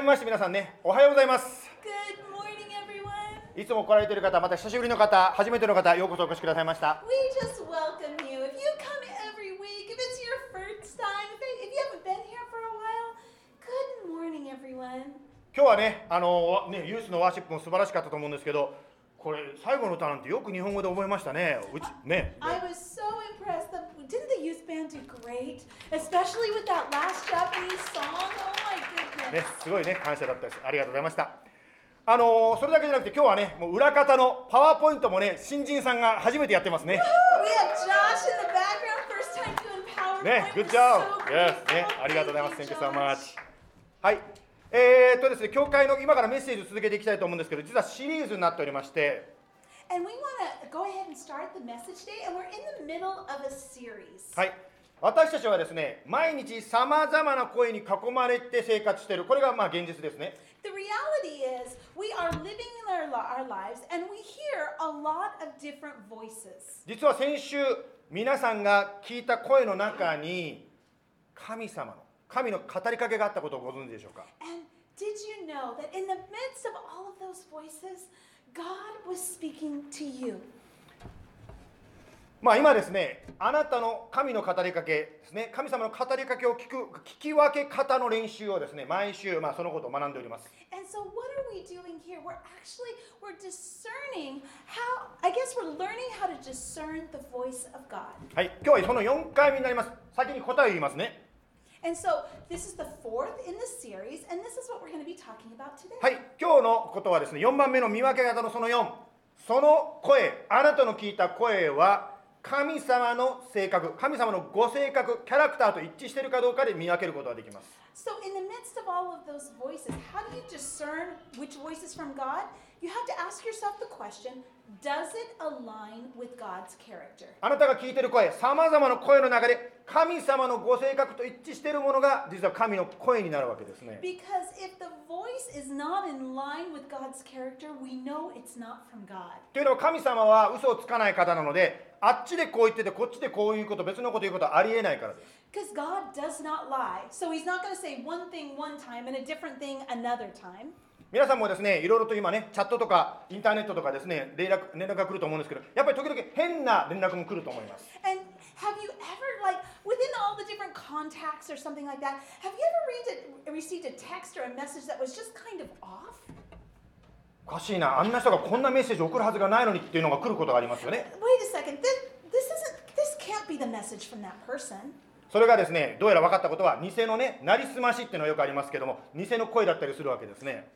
皆さんね、おはようございます。いつも来られてる方、また久しぶりの方、初めての方、ようこそお越しくださいました。今日はね、あのねユースのワーシップも素晴らしかったと思うんですけど、これ、最後の歌なんてよく日本語で覚えましたね。ね。ね、すごいね、感謝だったで。ありがとうございました。あの、それだけじゃなくて、今日はね、もう裏方のパワーポイントもね、新人さんが初めてやってますね。ね、 good job ね、ありがとうございます、 thank you much。はい、え、っとですね、教会の今からメッセージ続けていきたいと思うんですけど、実はシリーズになっておりまして。はい。私たちはですね、毎日さまざまな声に囲まれて生活している。これがまあ現実ですね。The reality is, we are living in our, our lives and we hear a lot of different voices. 実は先週、皆さんが聞いた声の中に、神様の、神の語りかけがあったことをご存知でしょうか And did you know that in the midst of all of those voices, God was speaking to you? まあ、今ですね、あなたの神の語りかけですね、神様の語りかけを聞く、聞き分け方の練習をですね、毎週、まあ、そのことを学んでおります。はい、今日はその4回目になります。先に答えを言いますね。はい、今日のことはですね、4番目の見分け方のその4、その声、あなたの聞いた声は、神様の性格、神様のご性格、キャラクターと一致しているかどうかで見分けることができます。So, in the midst of all of those voices, how do you discern which voice is from God? You have to ask yourself the question Does it align with God's character? あなたが聞いている声、さまざまな声の中で、神様のご性格と一致しているものが、実は神の声になるわけですね。Because if the voice is not in line with God's character, we know it's not from God. というのは神様は嘘をつかない方なので、あっちでこう言ってて、こっちでこういうこと、別のこと言うことはありえないからです。Because God does not lie. So, He's not going to say one thing one time and a different thing another time. 皆さんもですね、いろいろと今ね、チャットとかインターネットとかですね、連絡連絡が来ると思うんですけど、やっぱり時々変な連絡も来ると思います。And have you ever, like, within all the different contacts or something like that, have you ever read a, received a text or a message that was just kind of off? おかしいな、あんな人がこんなメッセージ送るはずがないのにっていうのが来ることがありますよね。Wait a second. This, this isn't. This can't be the message from that person. それがですね、どうやら分かったことは、偽のね、なりすましっていうのはよくありますけども、偽の声だったりするわけですね。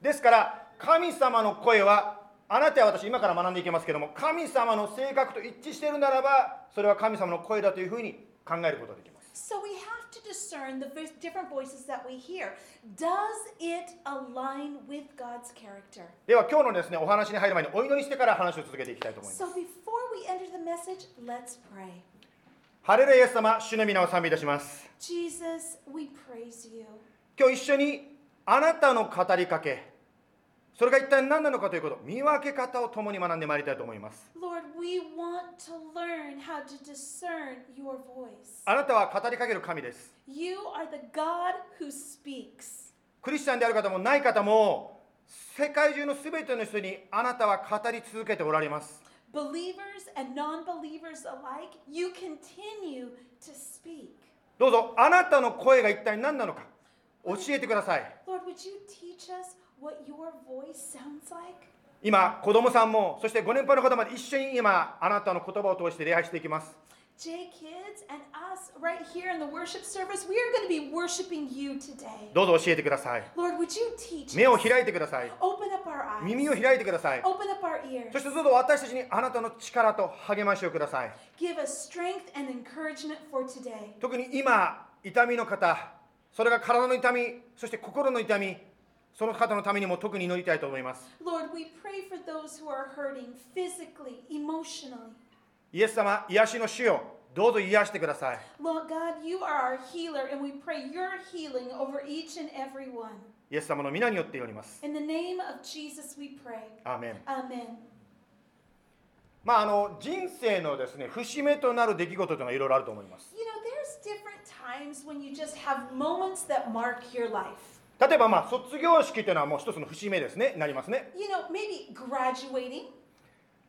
ですから、神様の声は、あなたや私、今から学んでいきますけども、神様の性格と一致しているならば、それは神様の声だというふうに考えることができます。So we have to discern the different voices that we hear. Does it align with God's character? では、今日のですね、お話に入る前にお祈りしてから話を続けていきたいと思います。So before we enter the message, let's pray. ハレルヤイエス様、主の皆を賛美いたします。Jesus, we praise you. 今日一緒にあなたの語りかけ、それが一体何なのかということ、見分け方を共に学んでまいりたいと思います。あなたは語りかける神です。クリスチャンである方もない方も、世界中のすべての人にあなたは語り続けておられます。どうぞ、あなたの声が一体何なのか、教えてください。今、子供さんも、そしてご年配の方まで一緒に今、あなたの言葉を通して礼拝していきます。J Kids and us right here in the worship service, we are going to be worshiping you today. どうぞ教えてください。Lord, would you teach 目を us? 開いてください。Open up our eyes. 耳を開いてください。Open up our ears. そしてどうぞ私たちにあなたの力と励ましをください。Give us strength and encouragement for today. 特に今、痛みの方、それが体の痛み、そして心の痛み、その方のためにも特に祈りたいと思います。Lord, we pray for those who are hurting physically, emotionally. イエス様、癒しの主よ、どうぞ癒してください Lord God, you are our healer, and we pray your healing over each and every one. イエス様の皆によって祈ります In the name of Jesus, we pray. アーメン Amen. まああの人生のですね節目となる出来事というのがいろいろあると思います You know, there's different times when you just have moments that mark your life. 例えばまあ卒業式というのはもう一つの節目ですね。なりますね。You know, maybe graduating,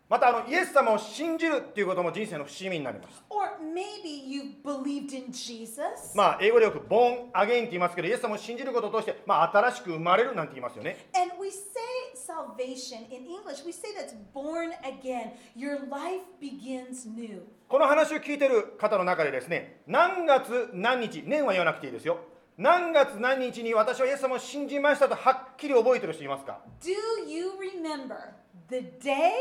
またあのイエス様を信じるっていうことも人生の節目になります。Or maybe you believed in Jesus. まあ英語でよく「ボーンアゲイン」って言いますけどイエス様を信じることを通して、まあ、新しく生まれるなんて言いますよね。And we say salvation in English, we say that's born again. Your life begins new. この話を聞いてる方の中でですね何月何日年は言わなくていいですよ何月何日に私はイエス様を信じましたとはっきり覚えてる人いますか Do you remember the day,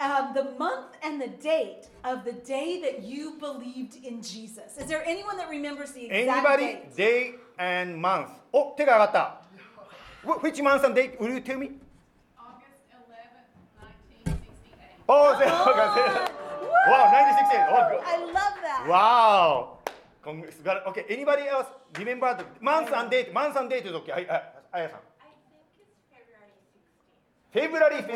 uh, the month, and the date of the day that you believed in Jesus? Is there anyone that remembers the exact Anybody date? day and month お手が上がった Wh- Which month and date? Will you tell me? August 11th, 1968. Oh, there- wow, 96 oh, good. I love that. Wow. Okay, anybody else remember the month and date? Month and date is okay. はい、はい、あやさん。It's February 16th. February 15、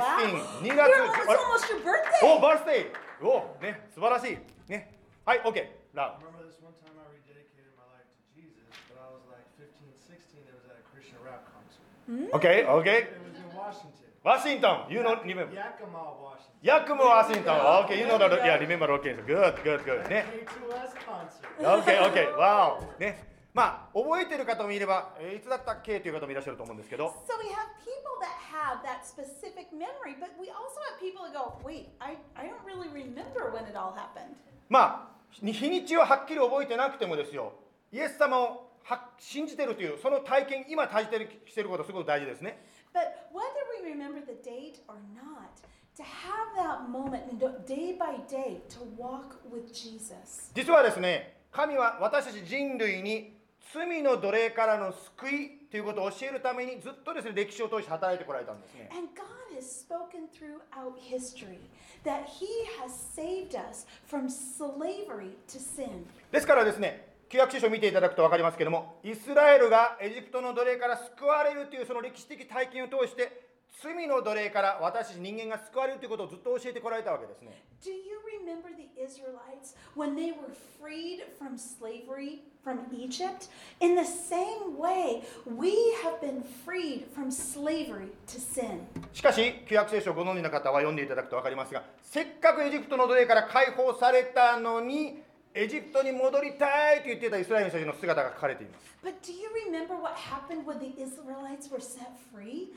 2 Wow. You're 月。almost, あれ almost your お、birthday. バースデー。お、ね、素晴らしい。ね。はい、OK。ラ I remember this one time I rededicated my life to Jesus, but I was like 15, 16. It was at a Christian rap concert. ブ。OK、OK。It was in Washington. ワシントン。You know, remember. Yakima, Washington. ヤクムワシントン。OK、you know that. Yeah, remember. OK. Good, good, good. ね。K2S concert. OK、OK。Wow。ね。まあ、覚えてる方もいれば、えーいつだったっけという方もいらっしゃると思うんですけど、So we have people that have that specific memory, but we also have people that go, wait, I, I don't really remember when it all happened. まあ、日日にちをはっきり覚えてなくてもですよ、イエス様をは信じてるという、その体験、今体験していること、すごく大事ですね。But whether we remember the date or not, to have that moment and do- day by day to walk with Jesus. 実はですね、神は私たち人類に罪の奴隷からの救いということを教えるためにずっとですね、歴史を通して働いてこられたんですね。And God has spoken throughout history that He has saved us from slavery to sin. ですからですね、旧約聖書を見ていただくと分かりますけれども、イスラエルがエジプトの奴隷から救われるというその歴史的体験を通して、罪の奴隷から私たち人間が救われるということをずっと教えてこられたわけですね。Do you remember the Israelites when they were freed from slavery from Egypt? In the same way, we have been freed from slavery to sin. しかし、旧約聖書をご存知の方は読んでいただくと分かりますが、せっかくエジプトの奴隷から解放されたのに、エジプトに戻りたいと言っていたイスラエルの人たちの姿が書かれています。But do you remember what happened when the Israelites were set free?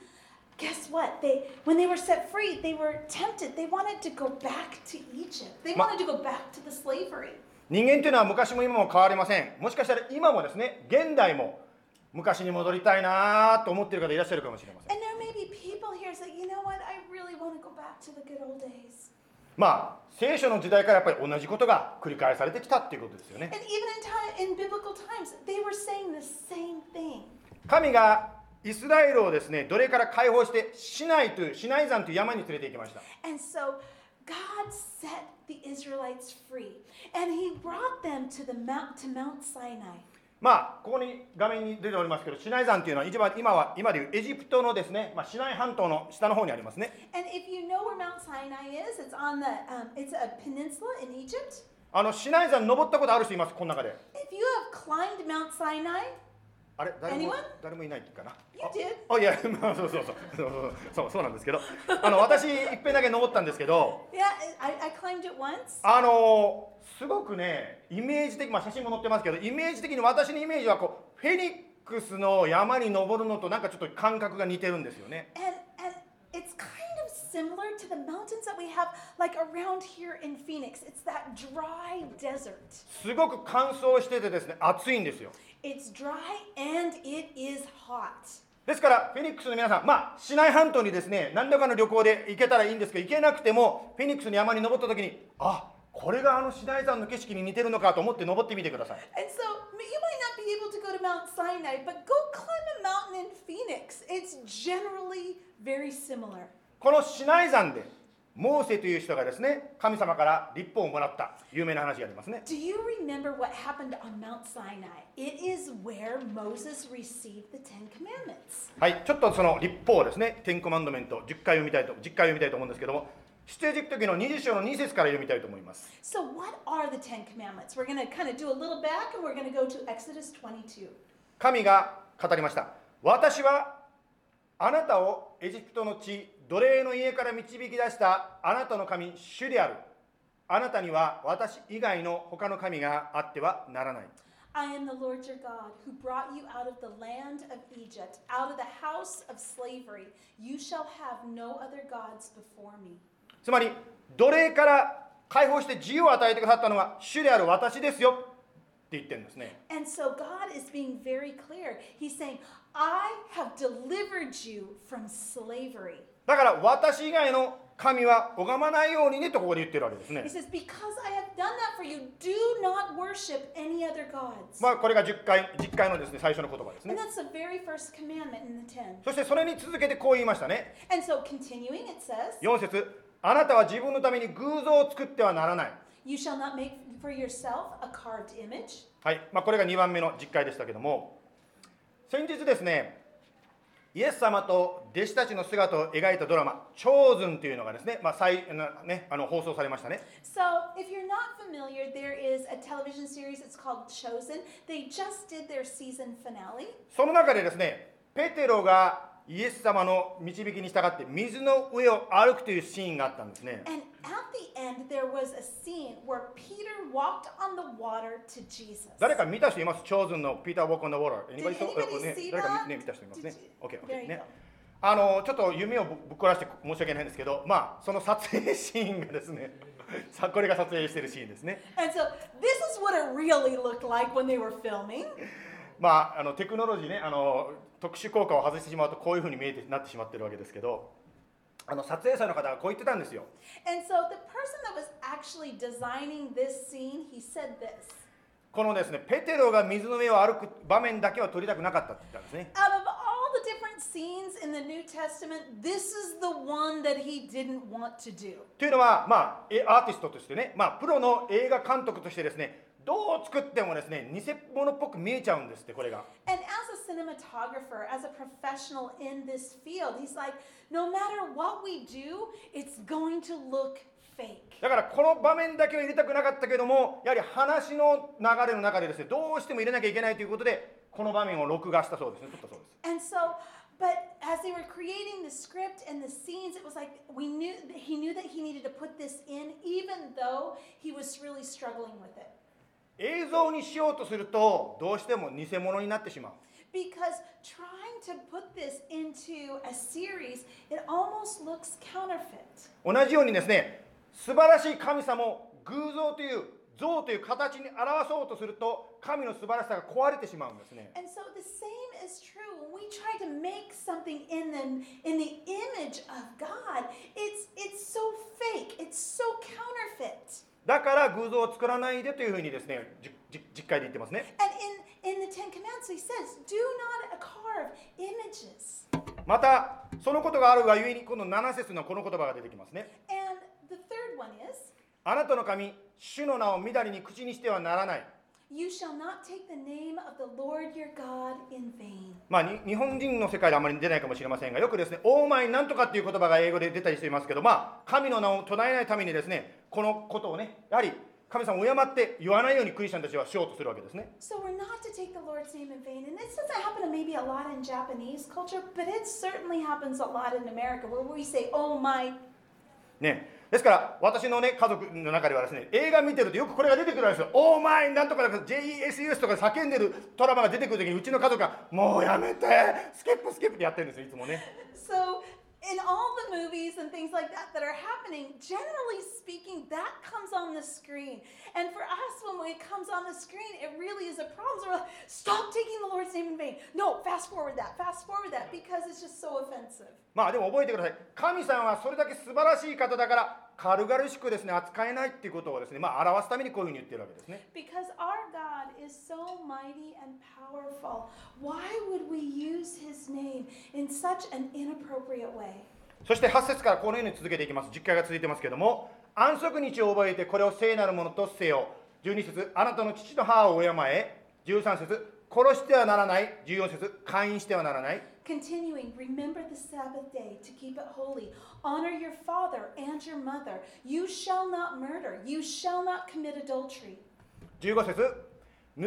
Guess what? They when they were set free, they were tempted. They wanted to go back to Egypt. They wanted to go back to the slavery. 人間というのは昔も今も変わりません。もしかしたら今もですね、現代も昔に戻りたいなと思っている方いらっしゃるかもしれません。And there may be people here say, you know what? I really want to go back to the good old days. まあ、聖書の時代からやっぱり同じことが繰り返されてきたっていうことですよね And。even in time in biblical times, they were saying the same thing. 神がイスラエルをですね、奴隷から解放して、シナイという、シナイ山という山に連れて行きました。And so God set the Israelites free, and He brought them to the mount to Mount Sinai. まあ、ここに画面に出ておりますけど、シナイ山というのは一番今は今でいうエジプトのですね、まあ、シナイ半島の下の方にありますね。And if you know where Mount Sinai is, it's on the um, it's a peninsula in Egypt. あのシナイ山登ったことある人います、この中で。If you have climbed Mount Sinai, あれ誰も?誰もいないかな？ああいや、まあ、そうそうそうそうそうなんですけど、あの私いっぺんだけ登ったんですけど、yeah, I, I climbed it once. あのすごくねイメージ的まあ写真も載ってますけど、イメージ的に私のイメージはこうフェニックスの山に登るのとなんかちょっと感覚が似てるんですよね。And and it's similar to the mountains that we have like around here in Phoenix. It's that dry desert. すごく乾燥しててですね暑いんですよ。It's dry and it is hot. ですからフェニックスの皆さん、まあシナイ半島にですね何らかの旅行で行けたらいいんですけど行けなくてもフェニックスの山に登った時にあこれがあのシナイ山の景色に似てるのかと思って登ってみてください。And so you might not be able to go to Mount Sinai, but go climb a mountain in Phoenix. It's generally very similar. このシナイ山でモーセという人がですね神様から立法をもらった有名な話がありますね Do you remember what happened on Mount Sinai? It is where Moses received the Ten Commandments. はいちょっとその立法をですねテンコマンドメント10回読みたいと10回読みたいと思うんですけども出エジプト記の20章の2節から読みたいと思います So, what are the Ten Commandments? We're going to kind of do a little back and we're going to go to Exodus 22. 神が語りました私はあなたをエジプトの地奴隷の家から導き出したあなたの神主であるあなたには私以外の他の神があってはならない I am the Lord your God who brought you out of the land of Egypt, out of the house of slavery. You shall have no other gods before me. つまり奴隷から解放して自由を与えてくださったのは主である私ですよって言ってるんですね And so God is being very clear. He's saying, I have delivered you from slavery. だから私以外の神は拝まないようにねとここで言ってるわけですね。まあこれが10回 ,10 回のです、ね、最初の言葉ですね。そしてそれに続けてこう言いましたね。4節あなたは自分のために偶像を作ってはならない。はい、ま、これが2番目の10回でしたけども、先日ですね、イエス様と弟子たちの姿を描いたドラマ「チョーズン」というのがですね,、まあ再なねあの放送されましたね So, if you're not familiar, there is a television series. It's called Chosen. They just did their season finale. その中でですねペテロがイエス様の導きに従って水の上を歩くというシーンがあったんですね。誰か見た人います？長寿のピーターボ walk on the、見た人います。あのちょっと夢をぶっ壊して申し訳ないんですけど、まあ、その撮影シーンがですね、これが撮影しているシーンですね。まあ、あのテクノロジーね、あの特殊効果を外してしまうとこういうふうに見えてなってしまってるわけですけどあの撮影者の方がこう言ってたんですよ And so, the person that was actually designing this scene, he said this. このですねペテロが水の上を歩く場面だけは撮りたくなかったって言ったんですね Out of all the different scenes in the New Testament, this is the one that he didn't want to do. というのはまあえアーティストとしてねまあプロの映画監督としてですねどう作ってもですね偽物っぽく見えちゃうんですってこれが And as a cinematographer, as a professional in this field, he's like, no matter what we do, it's going to look fake. だからこの場面だけは入れたくなかったけどもやはり話の流れの中でですねどうしても入れなきゃいけないということでこの場面を録画したそうですね撮ったそうです And so, but as they were creating the script and the scenes, it was like we knew he knew that he needed to put this in, even though he was really struggling with it. 映像にしようとするとどうしても偽物になってしまう Because trying to put this into a series, it almost looks counterfeit. 同じようにですね素晴らしい神様を偶像という像という形に表そうとすると神の素晴らしさが壊れてしまうんですね And so the same is true when we try to make something in the in the image of God. It's it's so fake. It's so counterfeit. だから偶像を作らないでというふうにですね実会で言ってますね And in in the Ten Commandments, he says, "Do not carve images." またそのことがあるがゆえにこの7節のこの言葉が出てきますね And the third one is, あなたの神主の名をみだりに口にしてはならない "You shall not take the name of the Lord your God in vain." まあ、に日本人の世界であまり出ないかもしれませんがよくですね「オーマイなんとか」っていう言葉が英語で出たりしていますけどまあ神の名を唱えないためにですねこのことをねやはり神様を敬って言わないようにクリスチャンたちはしようとするわけですね。So we're not to take the Lord's name in vain. And this doesn't happen maybe a lot in Japanese culture, but it certainly happens a lot in America where we say, "Oh my." ね。ですから私のね家族の中ではですね映画見てるとよくこれが出てくるんですよ「オーマイなんとか」なんか JESUS とか叫んでるトラマが出てくる時にうちの家族が「もうやめてスキップスキップ」ってやってるんですよいつもね。So, in all the movies and things like that that are happening, generally speaking, that comes on the screen. And for us, when it comes on the screen, it really is a problem. So we're like, stop taking the Lord's name in vain. No, fast forward that, fast forward that, because it's just so offensive. まあでも覚えてください。神様はそれだけ素晴らしい方だから軽々しくですね扱えないっていうことをですねまあ表すためにこういうふうに言ってるわけですね。Because our God is so mighty and powerful, why would we use his name in such an inappropriate way? そして8節からこのように続けていきます。10回が続いてますけども安息日を覚えてこれを聖なるものとせよ。12節あなたの父と母を敬え。13節殺してはならない14節勧誘してはならない Continuing, remember the Sabbath day to keep it holy. Honor your father and your mother. You shall not murder. You shall not commit adultery. 15節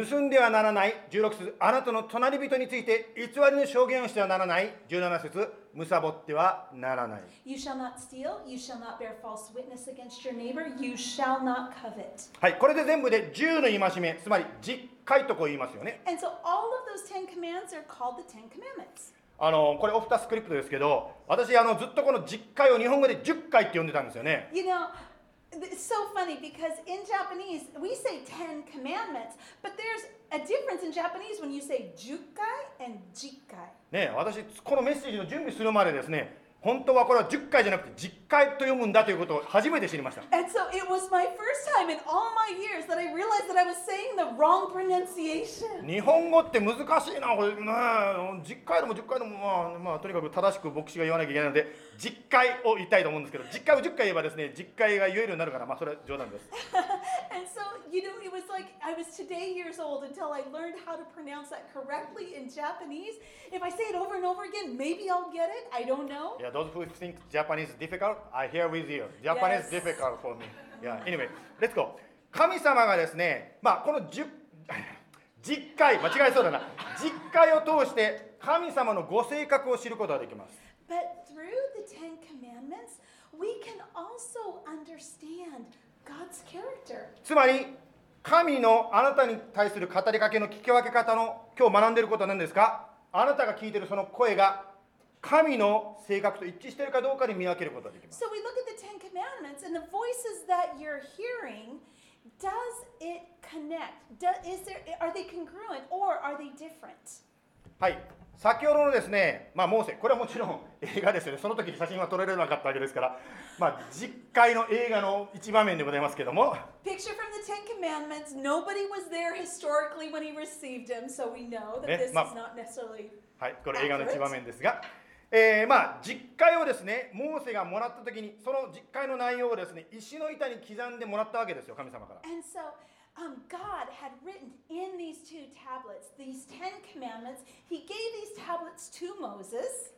盗んではならない16節あなたの隣人について偽りの証言をしてはならない17節むさぼってはならない You shall not steal. You shall not bear false witness against your neighbor. You shall not covet. はいこれで全部で10の戒めつまり10回とこう言いますよね And so all of those Ten Commands are called the Ten Commandments. あのこれオフタスクリプトですけど私あのずっとこの10回を日本語で10回って呼んでたんですよね You know, it's so funny because in Japanese we say Ten Commandments, but there's a difference in Japanese when you say and. ね私このメッセージの準備するまでですね本当はこれは10回じゃなくて10回と読むんだということを初めて知りました And so it was my first time in all my years that I realized that I was saying the wrong pronunciation. 日本語って難しいなこれね10回でも10回でもまあ、まあ、とにかく正しく牧師が言わなきゃいけないので10回を言いたいと思うんですけど10回を10回言えばですね10回が言えるようになるからまあそれは冗談です you know, it was like I was today years old until I learned how to pronounce that correctly in Japanese. If I say it over and over again, maybe I'll get it. I don't know. Yeah, those who think Japanese is difficult, I here with you. Japanese Yes. difficult for me. Yeah, anyway, let's go. 神様がですね、まあこの10 10回、間違えそうだな。10回を通して神様のご性格を知ることができます。 But through the Ten Commandments, we can also understand God's character. つまり 神のあなたに対する語りかけの聞き分け方の今日学んでいることは何ですかあなたが聞いているその声が神の性格と一致しているかどうかで見分けることができます。So we look at the Ten Commandments and the voices that you're hearing. Does it connect? Do, is there are they congruent or are they different? はい、先ほどのですね、まあ、モーセ、これはもちろん 映画ですよね、その時に写真は撮られなかったわけですから、まあ、実会の映画の一場面でございますけども、Picture from the Ten Commandments. Nobody was there historically when he received him, so we know that Eh, this is not necessarily. はい、これ映画の一場面ですが、えーまあ、実会をですね、モーセがもらった時に、その実会の内容をですね、石の板に刻んでもらったわけですよ、神様から。And so um, God had written in these two tablets these Ten Commandments. He gave these tablets to Moses.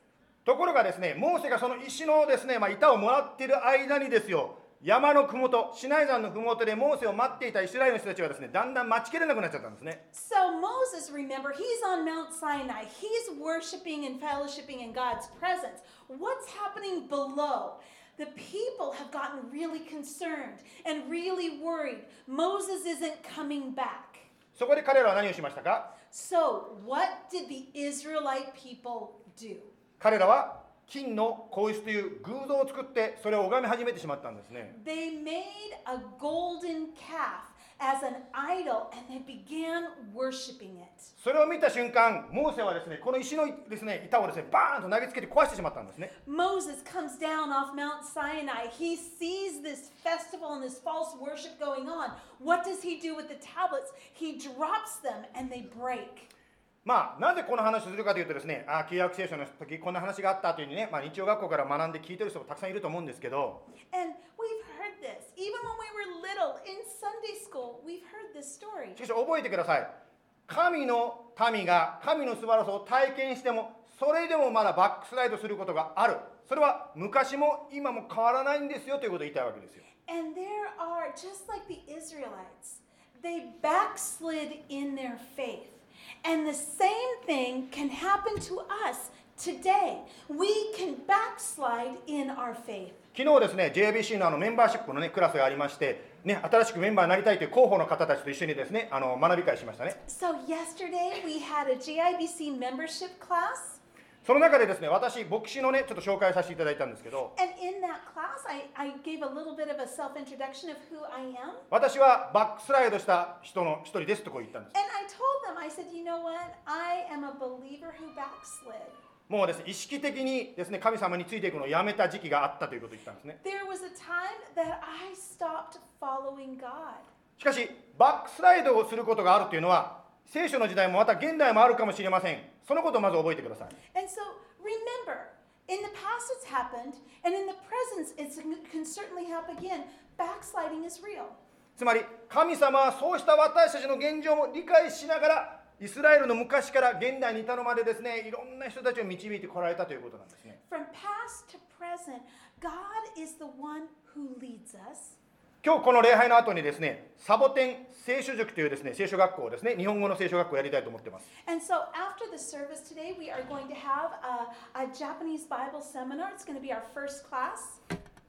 ところがですね、モーセがその石のですね、まあ、板をもらっている間にですよ、山のふもと、シナイ山のふもとでモーセを待っていたイスラエルの人たちがですね、だんだん待ちきれなくなっちゃったんですね。 So Moses, remember, he's on Mount Sinai. He's worshiping and fellowshipping in God's presence. What's happening below? The people have gotten really concerned and really worried. Moses isn't coming back. そこで彼らは何をしましたか So, what did the Israelite people do? 彼らは金の皇室という偶像を作ってそれを拝み始めてしまったんですね They made a golden calf as an idol and they began worshiping it. それを見た瞬間モーセはですねこの石のですね板をですねバーンと投げつけて壊してしまったんですね Moses comes down off Mount Sinai. He sees this festival and this false worship going on. What does he do with the tablets? He drops them and they break. まあなぜこの話をするかというとですねあ旧約聖書の時こんな話があったというふうにね、まあ、日曜学校から学んで聞いてる人もたくさんいると思うんですけど And we've heard this. Even when we were little in Sunday school, we've heard this story. しかし覚えてください神の民が神の素晴らしさを体験してもそれでもまだバックスライドすることがあるそれは昔も今も変わらないんですよということを言いたいわけですよ And there are, just like the Israelites, they backslid in their faith. And the same thing can happen to us Today, we can backslide in our faith. 昨日ですね、JBC の,のメンバーシップの、ね、クラスがありまして、ね、新しくメンバーになりたいという候補の方たちと一緒にですね、あの学び会しましたね。その中でですね、私、牧師のね、ちょっと紹介させていただいたんですけど、私はバックスライドした人の一人ですとこう言ったんです。もうです、意識的にですね神様についていくのをやめた時期があったということを言ったんですね。しかし、バックスライドをすることがあるというのは、聖書の時代もまた現代もあるかもしれません。そのことをまず覚えてください。つまり、神様はそうした私たちの現状も理解しながら、イスラエルの昔から現代に至るまでですね、いろんな人たちを導いてこられたということなんですね。今日この礼拝の後にですね、サボテン聖書塾というですね、聖書学校ですね、日本語の聖書学校をやりたいと思ってます。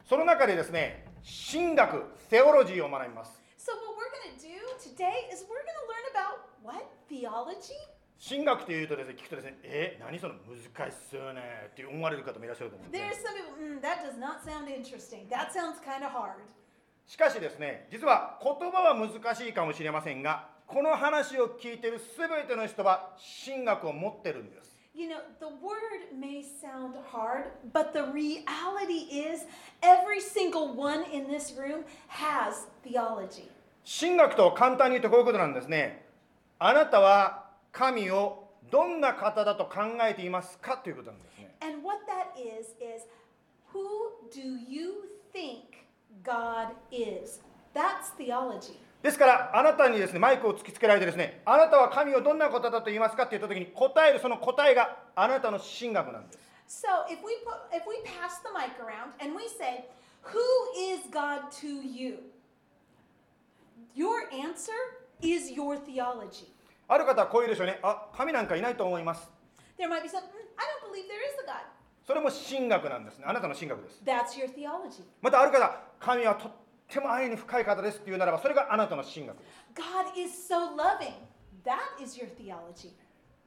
その中でですね、神学、セオロジーを学びます。So what we're going to do today is we're going to learn about what? Theology? 神学というとですね聞くとですねえ何その難しそうねって思われる方もいらっしゃると思うんで There's some people, mm, that does not sound interesting. That sounds kind of hard. しかしですね実は言葉は難しいかもしれませんがこの話を聞いている全ての人は神学を持ってるんです You know, the word may sound hard, but the reality is every single one in this room has theology. 神学と簡単に言うとこういうことなんですねあなたは神をどんな方だと考えていますかということなんですね And what that is, is who do you think God is? That's theology. ですからあなたにですねマイクを突きつけられてですねあなたは神をどんな方だと言いますかって言った時に答えるその答えがあなたの神学なんです So if we put if we pass the mic around and we say, Who is God to you? Your answer is your theology. ある方はこう言うでしょうねあ神なんかいないと思います There might be some, "Mm, I don't believe there is a God. それも神学なんですねあなたの神学です That's your theology. またある方神はとっても愛に深い方ですっていうならばそれがあなたの神学です God is so loving. That is your theology.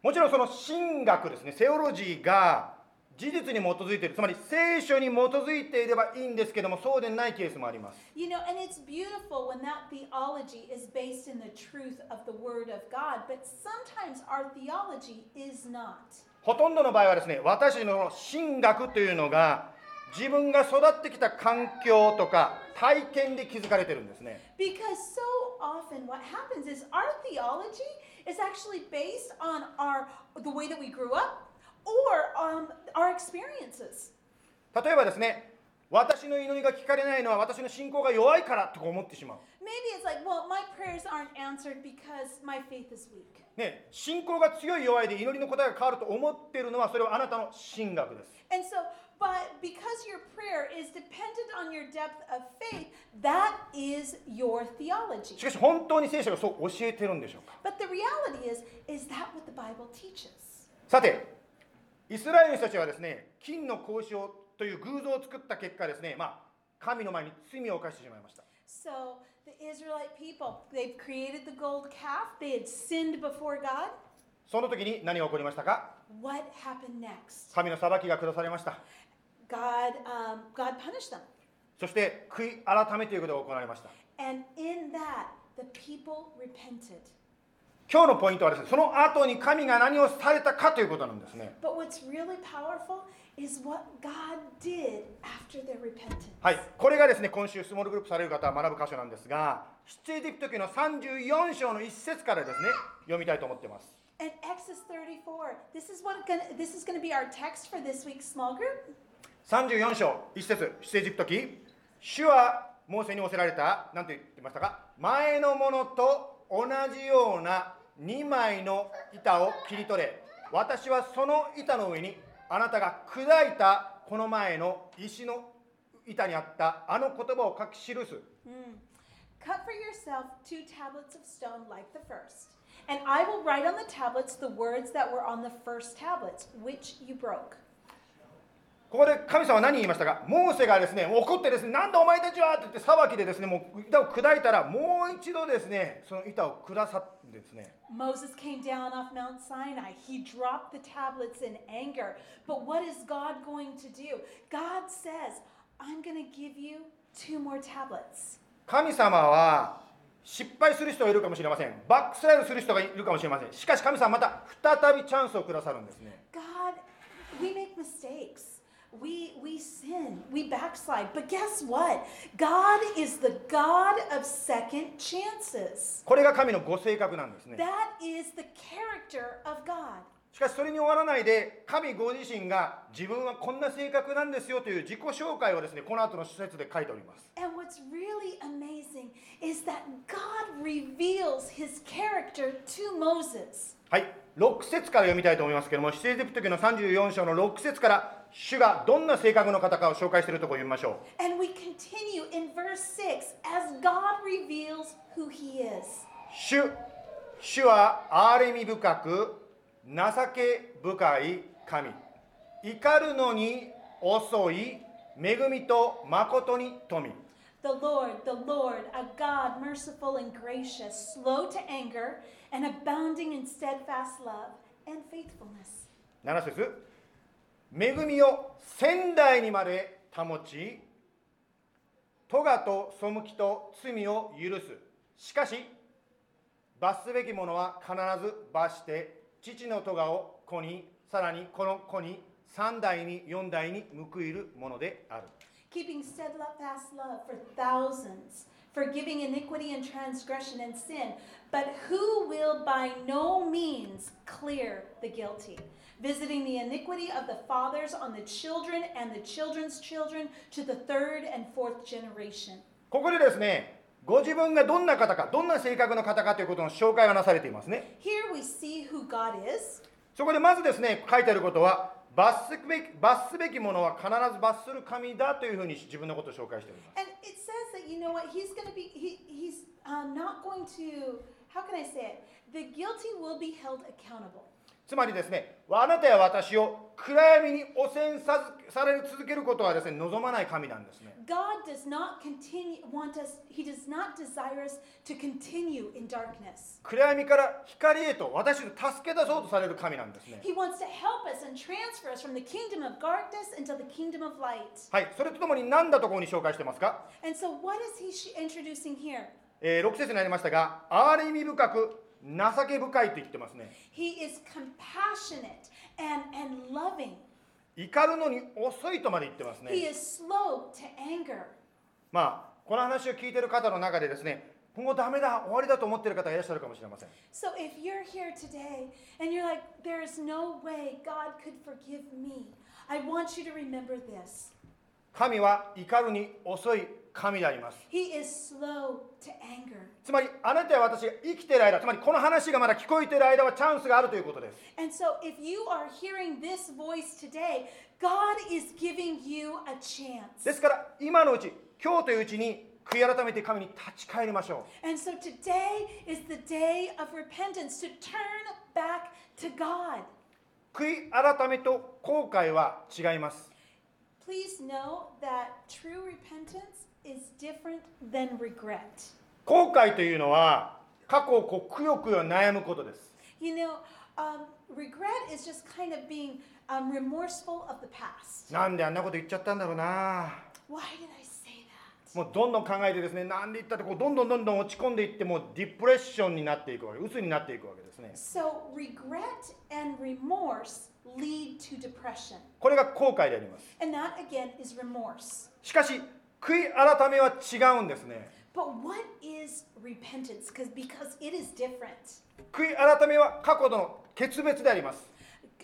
もちろんその神学ですねセオロジーが事実に基づいているつまり聖書に基づいていればいいんですけどもそうでないケースもあります You know, and it's beautiful when that theology is based in the truth of the Word of God, but sometimes our theology is not. ほとんどの場合はですね私たちの神学というのが自分が育ってきた環境とか体験で築かれてるんですね Because so often what happens is our theology is actually based on our the way that we grew up or um, our experiences. 例えばですね私の祈りが聞かれないのは私の信仰が弱いからとか思ってしまう Maybe it's like, well, my prayers aren't answered because my faith is weak. ね、信仰が強い弱いで祈りの答えが変わると思っているのはそれはあなたの神学です And so, but because your prayer is dependent on your depth of faith, that is your theology. しかし本当に聖書がそう教えてるんでしょうか But the reality is, is that what the Bible teaches? さてイスラエルの人たちはですね金の格子をという偶像を作った結果ですねまあ神の前に罪を犯してしまいました So the Israelite people, they've created the gold calf, they had sinned before God. その時に何が起こりましたか What happened next? 神の裁きが下されました God, um, God punished them. そして悔い改めということが行われました And in that, the people repented. 今日のポイントはですねその後に神が何をされたかということなんですね But what's really powerful is what God did after their repentance. はいこれがですね今週スモールグループされる方は学ぶ箇所なんですが出エジプト記の34章の一節からですね読みたいと思っています And Exodus 34, this is what gonna, this is going to be our text for this week's small group? 34章1節出エジプト記主はモーセに仰せられた何て言ってましたか？前のものと同じような2枚の板を切り取れ私はその板の上にあなたが砕いたこの前の石の板にあったあの言葉を書き記す Cut for yourself two tablets of stone like the first. And I will write on the tablets the words that were on the first tablets, which you broke. ここで神様は何言いましたかモーセがですね怒ってですねなんだお前たちはって言って裁きでですねもう板を砕いたらもう一度ですねその板を下さってですね Moses came down off Mount Sinai. He dropped the tablets in anger. But what is God going to do? God says, I'm going to give you two more tablets. 神様は失敗する人がいるかもしれませんバックスライドする人がいるかもしれませんしかし神様はまた再びチャンスをくださるんですね God, we make mistakes. We we sin. We backslide. But guess what? God is the God of second chances. これが神のご性格なんですね That is the character of God. しかしそれに終わらないで神ご自身が自分はこんな性格なんですよという自己紹介をですねこの後の施設で書いております And what's really amazing is that God reveals his character to Moses. はい6節から読みたいと思いますけども出エジプト記の34章の6節から主がどんな性格の方かを紹介しているところを読みましょう And we continue in verse 6 as God reveals who he is. 主主は憐れみ深く情け深い神怒るのに遅い恵みと誠に富 The Lord, the Lord, a God merciful and gracious, slow to anger, and abounding in steadfast love and faithfulness. 7節恵みを仙台にまで保ち咎と背きと罪を許すしかし罰すべきものは必ず罰して父の咎を子にさらにこの子に3代に4代に報いるものである keeping steadfast love for thousands, forgiving iniquity and transgression and sin, but who will by no means clear the guilty, visiting the iniquity of the fathers on the children and the children's children to the third and fourth generation. ここでですねご自分がどんな方か、どんな性格の方かということの紹介がなされていますね。そこでまずですね、書いてあることは、罰す,べ罰すべきものは必ず罰する神だというふうに自分のことを紹介しております。つまりですねあなたや私を暗闇に汚染さずされ続けることはですね望まない神なんですね God does not continue want us he does not desire us to continue in darkness. 暗闇から光へと私を助け出そうとされる神なんですね He wants to help us and transfer us from the kingdom of darkness into the kingdom of light. はいそれとともに何だとここに紹介してますか、And so what is he introducing here? えー6節になりましたが憐れみ深く情け深いと言ってますね He is compassionate and, and loving. 怒るのに遅いとまで言ってますね He is slow to anger. まあこの話を聞いている方の中でですねもうダメだ終わりだと思っている方がいらっしゃるかもしれません So if you're here today and you're like, there is no way God could forgive me, I want you to remember this. 神は怒るに遅い神であります He is slow to anger. つまりあなたや私が生きている間つまりこの話がまだ聞こえている間はチャンスがあるということです And so if you are hearing this voice today, God is giving you a chance. ですから今のうち今日といううちに悔い改めて神に立ち返りましょ And so today is the day of repentance to turn back to God. う悔い改めと後悔は違います Please know that true repentance is different than regret. 後悔というのは過去をこうくよくよ悩むことです You know, um, regret is just kind of being um, remorseful of the past. なんであんなこと言っちゃったんだろうな Why did I say that? もうどんどん考えてですねなんで言ったってこうどんどんどんどん落ち込んでいってもうディプレッションになっていくわけ鬱になっていくわけですね So, regret and remorse lead to depression. これが後悔であります And that again is remorse. しかし悔い改めは違うんですね But what is repentance? Because because it is different. 悔い改めは過去との決別であります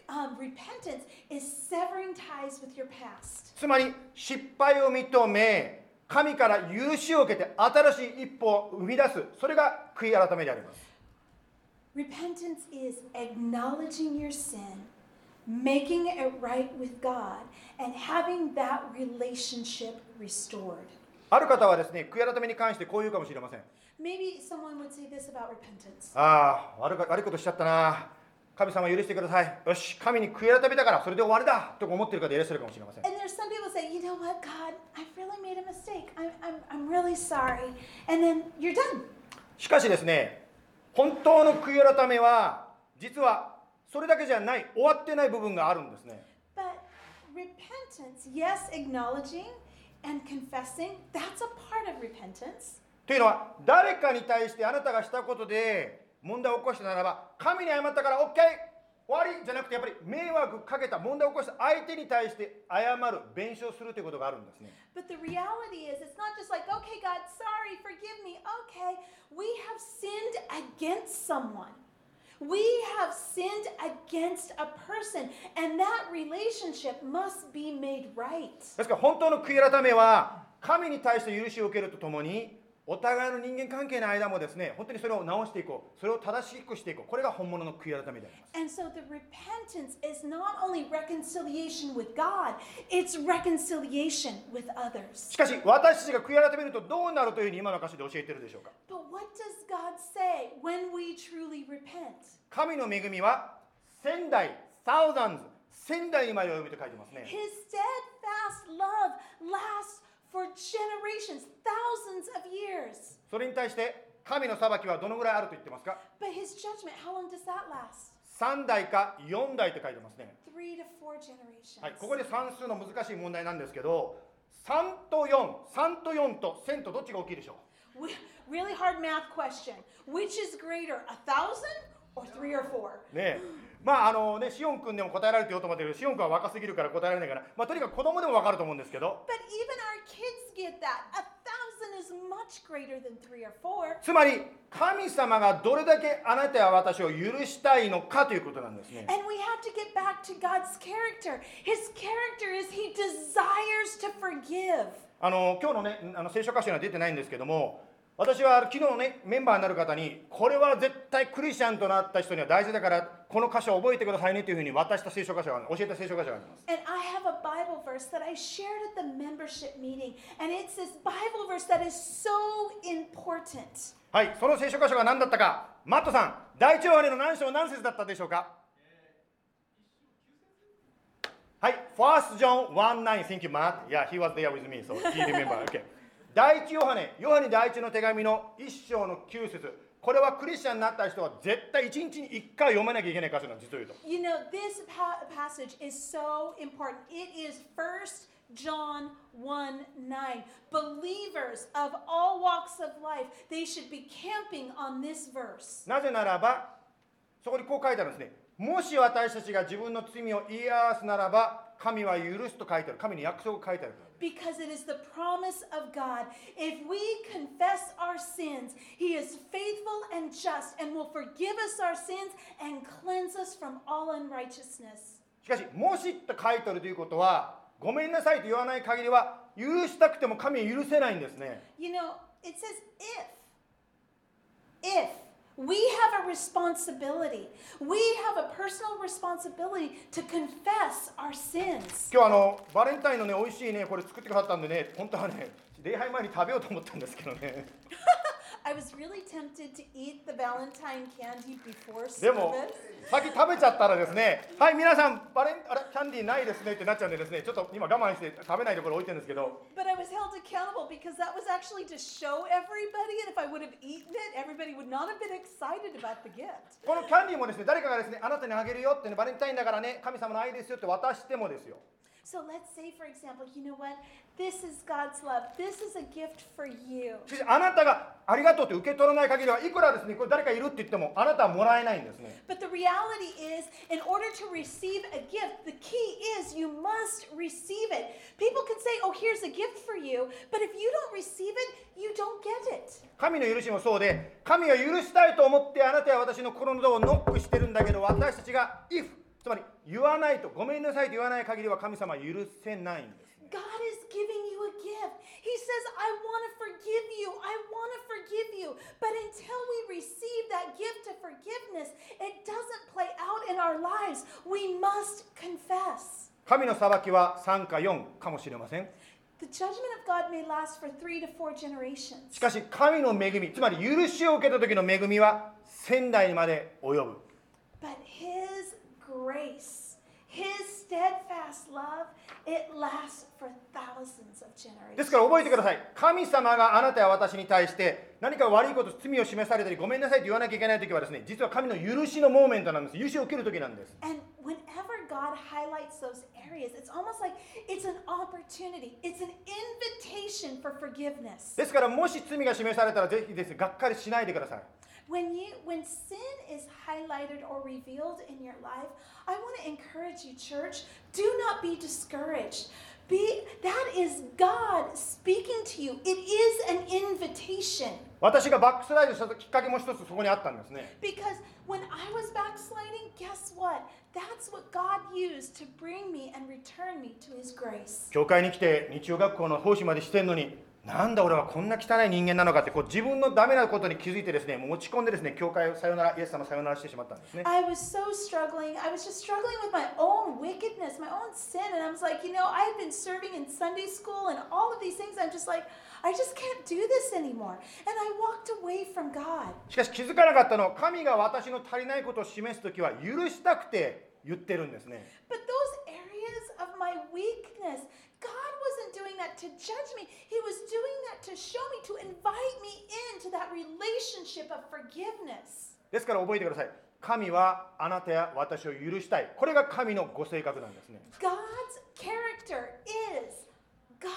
Um, repentance is severing ties with your past. つまり失敗を認め神から許しを受けて新しい一歩を生み出すそれが悔い改めであります Repentance is acknowledging your sin, making it right with God, and having that relationship restored. ある方はですね悔い改めに関してこう言うかもしれません Maybe someone would say this about repentance. ああ悪か悪いことしちゃったな神様許してくださいよし神に悔い改めたからそれで終わりだと思っている方いらっしゃるかもしれません And there's some people say, you know what, God, I've really made a mistake. I'm, I'm, I'm really sorry. And then you're done. しかしですね本当の悔い改めは実はそれだけじゃない終わってない部分があるんですね But repentance, yes, acknowledging and confessing, that's a part of repentance. というのは誰かに対してあなたがしたことで問題を起こしたならば神に謝ったから OK 終わりじゃなくてやっぱり迷惑かけた問題を起こした相手に対して謝る弁償するということがあるんですね But the reality is, it's not just like, okay, God, sorry, forgive me. Okay, we have sinned against someone. We have sinned against a person, and that relationship must be made right. ですから本当の悔い改めは神に対して許しを受けるとともに お互いの人間関係の間もですね本当にそれを直していこう。それを正しくしていこう。これが本物の悔い改めであります、しかし私たちが悔い改めるとどうなるというふうに今の歌詞で教えているでしょうか？神の恵みは千代 thousands 千代にまで及びと書いてますね。For generations, thousands of years. それに対して神の裁きはどのぐらいあると言ってますか But his judgment, how long does that last? 3代か4代と書いてますね Three to four generations. はい、ここで算数の難しい問題なんですけど3と43と4と1000とどっちが大きいでしょう We- really hard math question. Which is greater, a thousand or three or four? ねえまああのね、シオン君でも答えられてようと思ってるけど、シオン君は若すぎるから答えられないから、まあ、とにかく子供でも分かると思うんですけど。つまり、神様がどれだけあなたや私を許したいのかということなんですね。あの今日の,、ね、あの聖書箇所には出てないんですけども、私は昨日ねメンバーになる方にこれは絶対クリスチャンとなった人には大事だからこの箇所を覚えてくださいねというふうに渡した聖書箇所が教えた聖書箇所があります And I have a Bible verse that I shared at the membership meeting. And it's this Bible verse that is so important. はいその聖書箇所が何だったかマットさん第一ヨハネの何章何節だったでしょうかはい、1 John 1 9 Thank you, Matt. Yeah, he was there with me, so he remember. Okay. 第一ヨハネ、ヨハネ第一の手紙の1章の9節これはクリスチャンになった人は絶対1日に1回読まなきゃいけない箇所なんです、実を言うと。You know, this pa- passage is so important. It is First John 1 9. Believers of all walks of life, they should be camping on this verse. なぜならば、そこにこう書いてあるんですね。もし私たちが自分の罪を言い表すならば、神は許すと書いてある。神に約束が書いてある。Because it is the promise of God. If we confess our sins, He is faithful and just and will forgive us our sins and cleanse us from all unrighteousness. しかし、もしって書いてあるということは、ごめんなさいと言わない限りは、許したくても神は許せないんですね。You know, it says if. If. We have a responsibility. We have a personal responsibility to confess our sins. 今日あの、バレンタインのね、美味しいね、これ作ってくださったんでね、本当はね、礼拝前に食べようと思ったんですけどね。 I was really tempted to eat the Valentine candy before でも service.、先食べちゃったらですね、はい、皆さん、バレンあれキャンディーないですねってなっちゃうんでですね、ちょっと今我慢して食べないところ置いてるんですけど、 But I was held accountable because that was actually to show everybody, and if I would have eaten it, everybody would not have been excited about the gift. このキャンディーもですね、誰かがですね、あなたにあげるよってね、バレンタインだからね、神様の愛ですよって渡してもですよ。 So let's say, for example, you know what? This is God's love. This is a gift for you. しかしあなたがありがとうって受け取らない限りはいくらですね、これ誰かいるって言っても、あなたはもらえないんですね。 But the reality is, in order to receive a gift, the key is you must receive it. People can say, oh, here's a gift for you, but if you don't receive it, you don't get it. 神の許しもそうで、神が許したいと思ってあなたや私の心のドアをノックしてるんだけど、私たちが if つまり言わないと、ごめんなさいと言わない限りは神様は許せないんですね。God is giving you a gift. He says, I want to forgive you. I want to forgive you. But until we receive that gift of forgiveness, it doesn't play out in our lives. We must confess. 神の裁きは3か4かもしれません。The judgment of God may last for three to four generations. しかし神の恵み、つまり許しを受けた時の恵みは仙代にまで及ぶ。But His grace, His steadfast love, it lasts for thousands of です generations. から覚えてください。神様があなたや私に対して何か悪いこと、罪を示されたり、ごめんなさいと言わなきゃいけない時はですね、実は神の許しのモーメントなんです。許しを受ける時なんです。And whenever God highlights those areas, it's almost like it's an opportunity, it's an invitation for forgiveness. ですからもし罪が示されたらぜひですね、がっかりしないでください。When you when sin is highlighted or revealed in your life, I want to encourage you church, do not be discouraged. Be that is God speaking to you. It is an invitation. 私がバックスライドしたきっかけも一つそこにあったんですね Because when I was backsliding, guess what? That's what God used to bring me and return me to His grace. 教会に来て日曜学校の奉仕までしてんのに なんだ俺はこんな汚い人間なのかってこう自分のダメなことに気づいてですねもう落ち込んでですね教会をさよならイエス様さよならしてしまったんですね I was so struggling. I was just struggling with my own wickedness, my own sin. And I was like, you know, I had been serving in Sunday school and all of these things. I'm just like, I just can't do this anymore. And I walked away from God. しかし気づかなかったのは神が私の足りないことを示す時は許したくて言ってるんですね But those areas of my weakness, doing that to judge me. He was doing that to show me, to invite me into that relationship of forgiveness. ですから覚えてください神はあなたや私を許したいこれが神のご性格なんですね God's character is God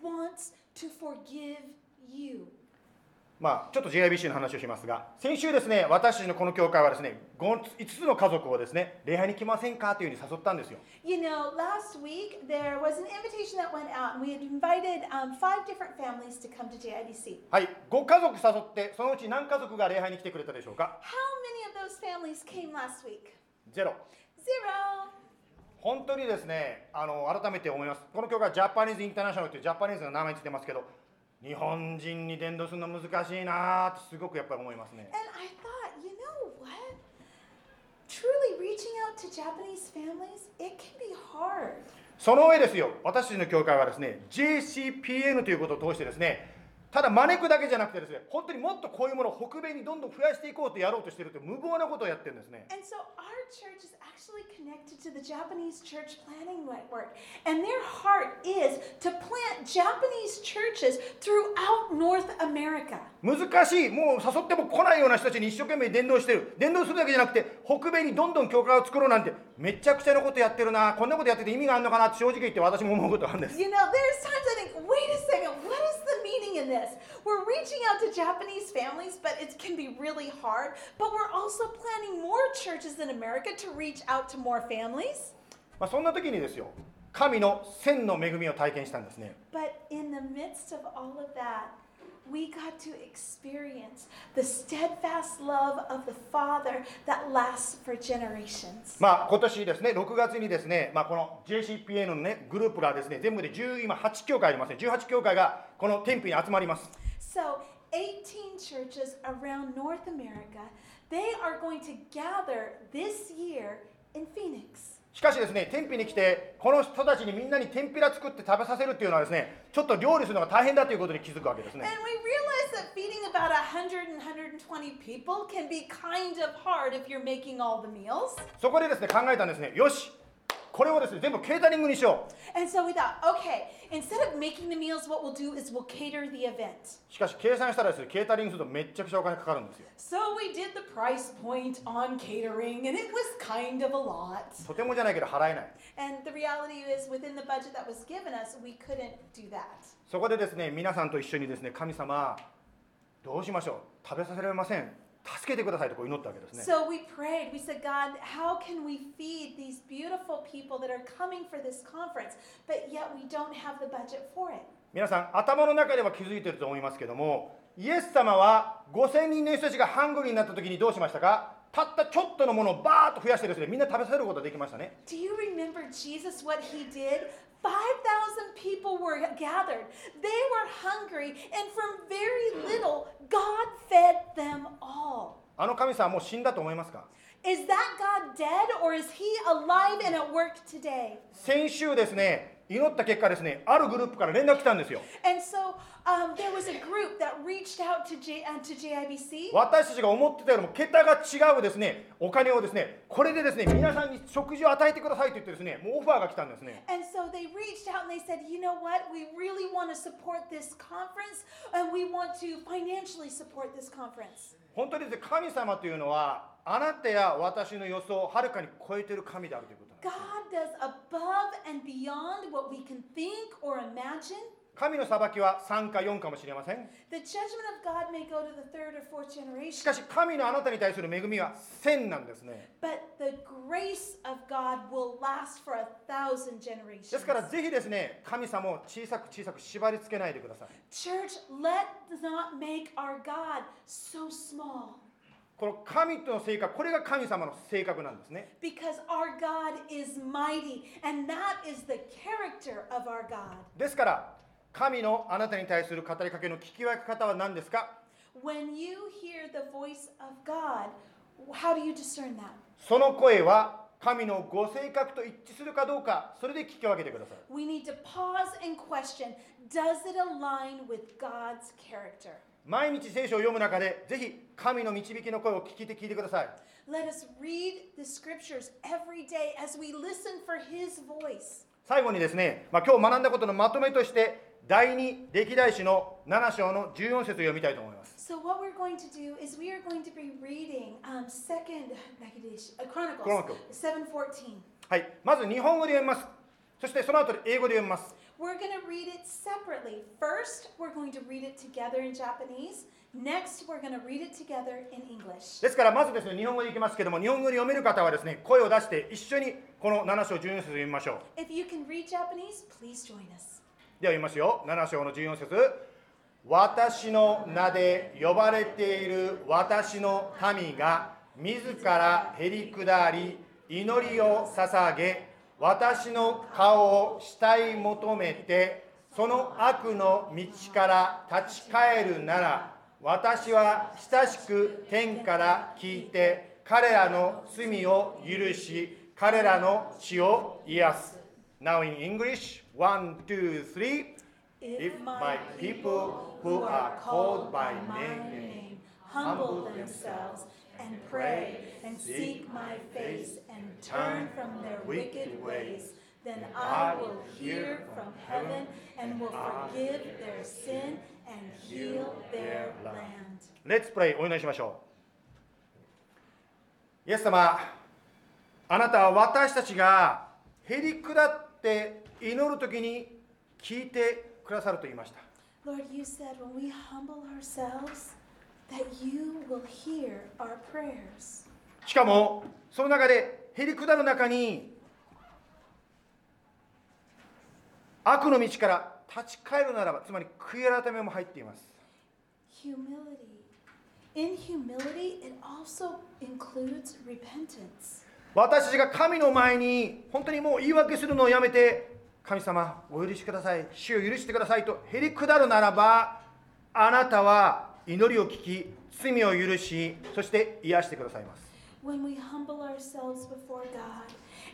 wants to forgive you. まあちょっと JIBC の話をしますが先週ですね私たちのこの教会はですね5つの家族をですね礼拝に来ませんかというふうに誘ったんですよ You know, last week there was an invitation that went out, and we had invited um, five different families to come to JIBC. はい5家族誘ってそのうち何家族が礼拝に来てくれたでしょうか？How many of those families came last week? ゼロ Zero. 本当にですねあの改めて思いますこの教会はジャパニーズインターナショナルというジャパニーズの名前についてますけど日本人に伝道するの難しいなーってすごくやっぱり思いますね And I thought, you know what? Truly reaching out to Japanese families, it can be hard. その上ですよ私たちの教会はですね JCPN ということを通してですねただ招くだけじゃなくてですね本当にもっとこういうものを北米にどんどん増やしていこうとやろうとしているという無謀なことをやってるんですね。And so our church is actually connected to the Japanese Church Planning Network. And their heart is to plant Japanese churches throughout North America. 難しい。もう誘っても来ないような人たちに一生懸命伝道してる。伝道するだけじゃなくて北米にどんどん教会を作ろうなんてめちゃくちゃなことやってるな。こんなことやってて意味があるのかなって正直言って私も思うことがあるんです。You know, there's times I think, wait a second, what is the meaning in this? We're reaching out to Japanese families, but it can be really hard. But we're also planning more churches in America to reach out to more families. まあ、そんな時にですよ神の千の恵みを体験したんですね But in the midst of all of that, we got to experience the steadfast love of the Father that lasts for generations. まあ今年ですね6月にですね、まあ、この JCPN のねグループがですね全部で10今8教会ありますね18教会がこの天日に集まります So, 18 churches around North America, they are going to gather this year in Phoenix. しかしですね天日に来てこの人たちにみんなに天ぷら作って食べさせるっていうのはですねちょっと料理するのが大変だということに気づくわけですね And we realize that feeding about 100 and 120 people can be kind of hard if you're making all the meals. そこでですね考えたんですねよしこれをですね全部ケータリングにしよ And so we thought, okay, instead of making the meals, what we'll do is we'll cater the event. うしかし計算したらですねケータリングするとめっちゃくちゃお金かかるんですよ So we did the price point on catering, and it was kind of a lot. とてもじゃないけど払えない And the reality is, within the budget that was given us, we couldn't do that. そこでですね皆さんと一緒にですね神様どうしましょう食べさせられません助けてくださいとこう祈ったわけですね So we prayed. We said, God, how can we feed these beautiful people that are coming for this conference, but yet we don't have the budget for it? 皆さん頭の中では気づいてると思いますけどもイエス様は5000人の人たちがハングリーになった時にどうしましたかたったちょっとのものをバーッと増やしてですねみんな食べさせることができましたね Do you remember Jesus, what he did? 5,000 people were gathered. They were hungry, and from very little, God fed them all. あの神様はもう死んだと思いますか Is that God dead, or is he alive and at work today? 先週ですね 祈った結果ですね、あるグループから連絡来たんですよ。私たちが思ってたよりも桁が違うですね、お金をですね、これでですね、皆さんに食事を与えてくださいと言ってですね、もうオファーが来たんですね。本当に、神様というのは、あなたや私の予想をはるかに超えてる神である。God does above and beyond what we can think or imagine. 神の裁きは3か4かもしれません The judgment of God may go to the third or fourth し generation, かし神のあなたに対する恵みは1000なんですね but the grace of God will last for a thousand で generations. すからぜひですね神様を小さく小さく縛り付けないでください Church, let not make our God so small この神との性格これが神様の性格なんですね because our God is mighty and that is the character of our God. ですから神のあなたに対する語りかけの聞き分け方は何ですか When you hear the voice of God, how do you discern that? その声は神のご性格と一致するかどうかそれで聞き分けてください We need to pause and question does it align with God's character? 毎日聖書を読む中でぜひ神の導きの声を聞いて聞いてください Let us read the scriptures every day as we listen for His voice. 最後にですね、まあ、今日学んだことのまとめとして第二歴代史の7章の14節を読みたいと思います So what we're going to do is we are going to be reading um, Second uh, Chronicles Chronicle. 7:14. はいまず日本語で読みますそしてその後で英語で読みます We're going to read it separately. First, we're going to read it together in Japanese. Next, we're going to read it together in English. ですからまずですね日本語でいきますけども日本語で読める方はですね声を出して一緒にこの7章14節を読みましょう If you can read Japanese, please join us. では読みますよ7章の14節私の名で呼ばれている私の民が自らへり下り祈りを捧げ私の顔を慕い求めてその悪の道から立ち返るなら私は親しく天から聞いて彼らの罪を許し彼らの血を癒す Now in English, one, two, three. If my people who are called by my name humble themselves and pray and seek my face and turn from their wicked ways, then I will hear from heaven and will forgive their sin and heal their land. Let's pray お祈りしましょう。イエス様、あなたは私たちがへり下って祈るときに聞いてくださると言いました。Lord, you said when we humble ourselves, しかも、その中でへり下る中に悪の道から立ち返るならば、つまり悔い改めも入っています。Humility. In humility, it also includes repentance. 私たちが神の前に本当にもう言い訳するのをやめて神様お許しください主を許してくださいとへり下るならばあなたは祈りを聞き罪を許しそして癒してくださいます When we humble ourselves before God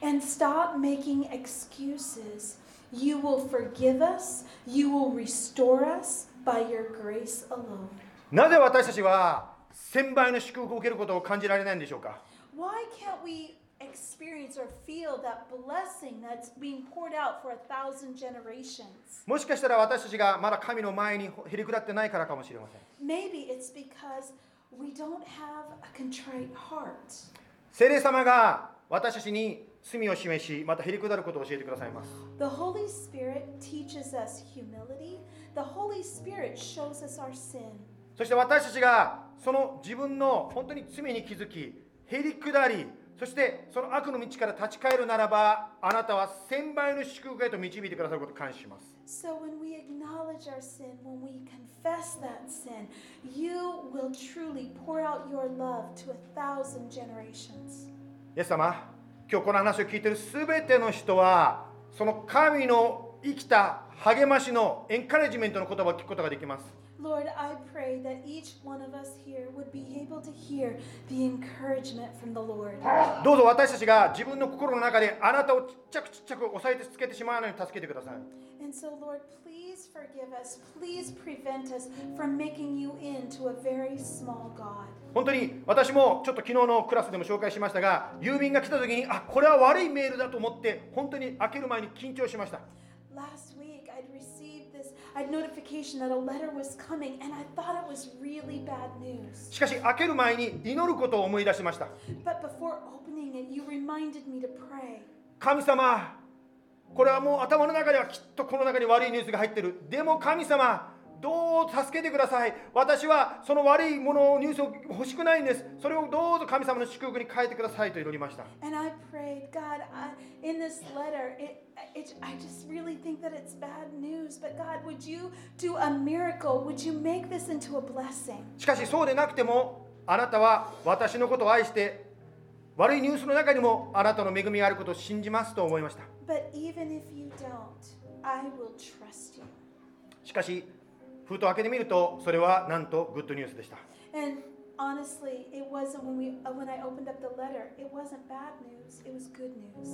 and stop making excuses, you will forgive us, you will restore us by your grace alone. なぜ私たちは千倍の祝福を受けることを感じられないんでしょうか Why can't we experience or feel that blessing that's being poured out for a thousand generations? もしかしたら私たちがまだ神の前にへり下ってないからかもしれません Maybe it's because we don't have a contrite heart. 聖霊様が私たちに罪を示しまたへり下ることを教えてくださいます The Holy Spirit teaches us humility. The Holy Spirit shows us our sin. そして私たちがその自分の本当に罪に気づき、へり下り、そしてその悪の道から立ち返るならば、あなたは千倍の祝福へと導いてくださることを感謝します。So when we acknowledge our sin, when we confess that sin, you will truly pour out your love to a thousand generations. イエス様、今日この話を聞いているすべての人は、その神の生きた励ましのエンカレジメントの言葉を聞くことができます。Lord, I pray that each one of us here would be able to hear the encouragement from the Lord. どうぞ私たちが自分の心の中であなたをちっちゃくちっちゃく押さえてつけてしまわないように助けてください。And so, Lord, please forgive us. Please prevent us from making you into a very small God. 本当に私もちょっと昨日のクラスでも紹介しましたが郵便が来た時にあこれは悪いメールだと思って本当に開ける前に緊張しました Last week, I'd received this I'd notification that a letter was coming, and I thought it was really bad news. しかし開ける前に祈ることを思い出しました But before opening it, you reminded me to pray. 神様これはもう頭の中ではきっとこの中に悪いニュースが入ってるでも神様どう助けてください。私はその悪いもののニュースを欲しくないんです。それをどうぞ神様の祝福に変えてくださいと祈りました。しかし、そうでなくても、あなたは私のことを愛して、悪いニュースの中にもあなたの恵みがあることを信じますと思いました。しかし、封筒開けてみると、それはなんとグッドニュースでした。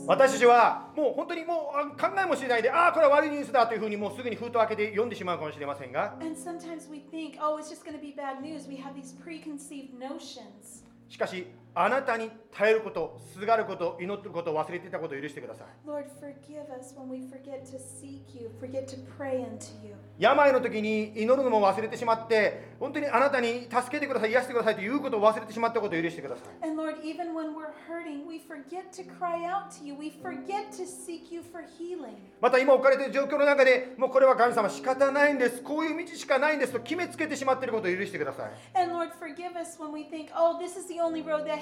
私たちはもう本当にもう考えもしないで、ああ、これは悪いニュースだというふうにもうすぐに封筒を開けて読んでしまうかもしれませんが。しかし、あなたに頼ること、すがること、祈ることを忘れていたことを許してください。病の時に祈るのも忘れてしまって、本当にあなたに助けてください、癒してくださいということを忘れてしまったこと許してください。また今置かれてる状況の中でもうこれは神様、仕方ないんです、こういう道しかないんですと決めつけてしまっていること許してください。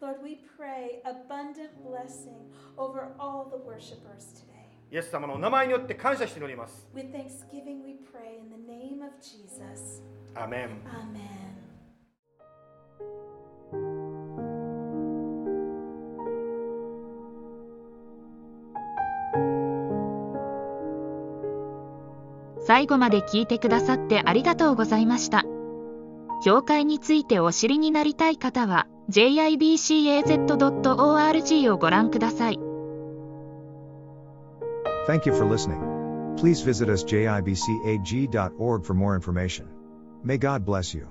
Lord, we pray abundant blessing over all the worshipers today. イエス様のお名前によって感謝しております With thanksgiving, we pray in the name of Jesus. アーメン Amen. 最後まで聞いてくださってありがとうございました。教会についてお知りになりたい方は jibcaz.org をご覧ください。Thank you for listening. Please visit us jibcag.org for more information. May God bless you.